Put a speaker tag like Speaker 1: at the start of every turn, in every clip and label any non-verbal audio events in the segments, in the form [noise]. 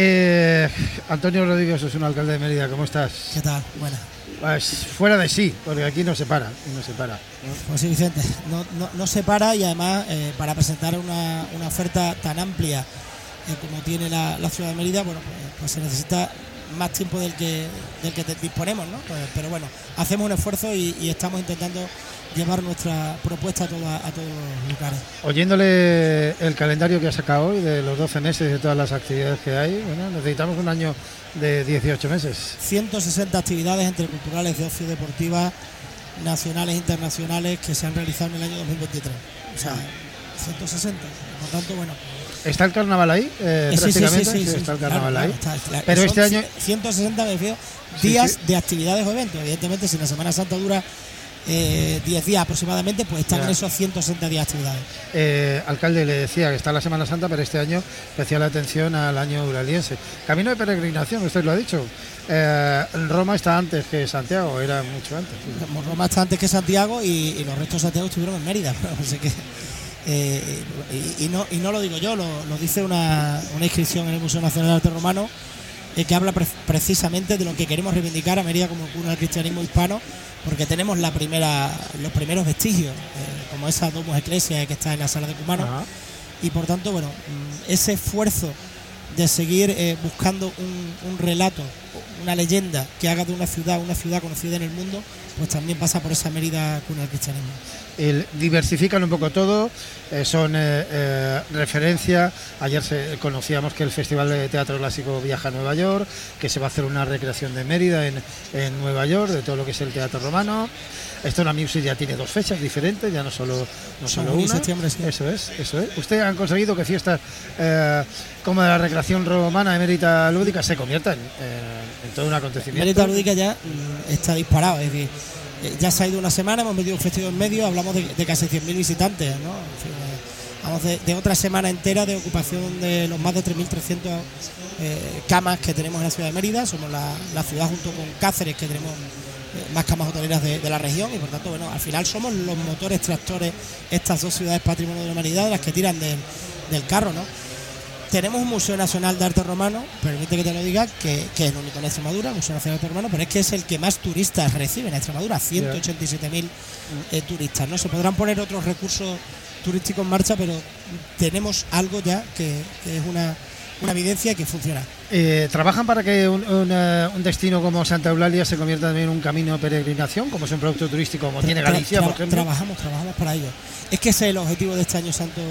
Speaker 1: Eh, Antonio Rodríguez es un alcalde de Mérida, ¿cómo estás?
Speaker 2: ¿Qué tal? Bueno.
Speaker 1: Pues fuera de sí, porque aquí no se para, no se para.
Speaker 2: Pues sí, Vicente, no, no, no se para y además eh, para presentar una, una, oferta tan amplia eh, como tiene la, la, ciudad de Mérida, bueno, pues, pues, se necesita más tiempo del que, del que disponemos, ¿no? Pues, pero bueno, hacemos un esfuerzo y, y estamos intentando llevar nuestra propuesta a, toda, a todos los lugares.
Speaker 1: Oyéndole el calendario que ha sacado hoy de los 12 meses y de todas las actividades que hay, bueno, necesitamos un año de 18 meses.
Speaker 2: 160 actividades entre culturales, de ocio y deportivas, nacionales e internacionales que se han realizado en el año 2023. O sea, 160. Por tanto, bueno.
Speaker 1: ¿Está el carnaval ahí? Eh,
Speaker 2: sí, sí, sí,
Speaker 1: sí, está el carnaval
Speaker 2: claro,
Speaker 1: ahí.
Speaker 2: Está.
Speaker 1: Pero este año.
Speaker 2: 160 me refiero días de actividades o eventos. Evidentemente, si la Semana Santa dura 10 eh, días aproximadamente, pues están
Speaker 1: Ya.
Speaker 2: en esos 160 días de actividades.
Speaker 1: Eh, alcalde le decía que está la Semana Santa, pero este año especial atención al año uraliense. Camino de peregrinación, usted lo ha dicho. Eh, Roma está antes que Santiago, era mucho antes.
Speaker 2: Roma está antes que Santiago y, y los restos de Santiago estuvieron en Mérida. [laughs] Así que, eh, y, y no, y no lo digo yo, lo, lo dice una, una inscripción en el Museo Nacional de Arte Romano eh, que habla pre- precisamente de lo que queremos reivindicar a Mérida como cuna del cristianismo hispano, porque tenemos la primera, los primeros vestigios, eh, como esa Domus Ecclesia que está en la sala de Cumano, y por tanto, bueno, mm, ese esfuerzo de seguir eh, buscando un, un relato, una leyenda que haga de una ciudad una ciudad conocida en el mundo, pues también pasa por esa Mérida cuna del cristianismo.
Speaker 1: El- diversifican un poco todo, eh, son eh, eh, referencia. Ayer se, conocíamos que el Festival de Teatro Clásico viaja a Nueva York, que se va a hacer una recreación de Mérida en, en Nueva York, de todo lo que es el teatro romano. Stone Music ya tiene dos fechas diferentes, ya no solo, no solo una.
Speaker 2: septiembre, sí.
Speaker 1: Eso es, eso es. Usted han conseguido que fiestas eh, como la recreación romana de Mérida Lúdica se conviertan en, en todo un acontecimiento.
Speaker 2: Mérida Lúdica ya mm, está disparado, es decir, eh, ya se ha ido una semana, hemos metido un festival en medio, hablamos de, de casi 100.000 visitantes, ¿no? En fin, eh, Vamos de, de otra semana entera de ocupación de los más de 3.300 eh, camas que tenemos en la ciudad de Mérida. Somos la, la ciudad junto con Cáceres que tenemos más camas hoteleras de, de la región y por tanto, bueno, al final somos los motores tractores, estas dos ciudades patrimonio de la humanidad, las que tiran del, del carro, ¿no? Tenemos un Museo Nacional de Arte Romano, permite que te lo diga, que, que es el único en Extremadura, Museo Nacional de Arte Romano, pero es que es el que más turistas recibe en Extremadura, 187.000 eh, turistas. No se podrán poner otros recursos turísticos en marcha, pero tenemos algo ya que, que es una, una evidencia que funciona.
Speaker 1: Eh, ¿Trabajan para que un, eh, un destino como Santa Eulalia se convierta también en un camino de peregrinación, como es un producto turístico como tiene Galicia, por ejemplo?
Speaker 2: Trabajamos, trabajamos para ello. Es que ese es el objetivo de este año santo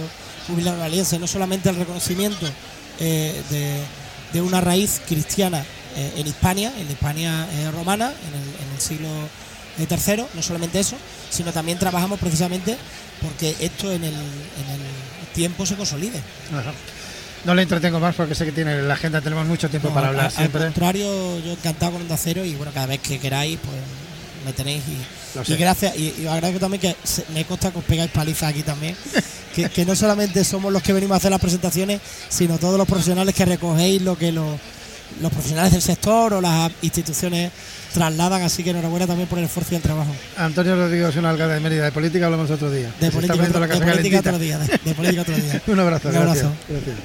Speaker 2: jubilar valiense, no solamente el reconocimiento eh, de, de una raíz cristiana eh, en Hispania, en la Hispania eh, romana, en el, en el siglo III, no solamente eso, sino también trabajamos precisamente porque esto en el, en el tiempo se consolide.
Speaker 1: Ajá. No le entretengo más porque sé que tiene la agenda, tenemos mucho tiempo
Speaker 2: No,
Speaker 1: para
Speaker 2: al-
Speaker 1: hablar
Speaker 2: al,
Speaker 1: siempre.
Speaker 2: contrario, yo encantado con Onda Cero y bueno, cada vez que queráis, pues me tenéis y, gracias. Y, agradezco también que se- me consta que os pegáis palizas aquí también. [laughs] que, que no solamente somos los que venimos a hacer las presentaciones, sino todos los profesionales que recogéis lo que los, los profesionales del sector o las instituciones trasladan. Así que enhorabuena también por el esfuerzo y el trabajo.
Speaker 1: Antonio Rodríguez es un alcalde de Mérida, de política hablamos otro día.
Speaker 2: De política, otro,
Speaker 1: la
Speaker 2: de política otro día. De, de política otro día. [laughs]
Speaker 1: Un abrazo,
Speaker 2: Un
Speaker 1: gracias.
Speaker 2: abrazo.
Speaker 1: Gracias.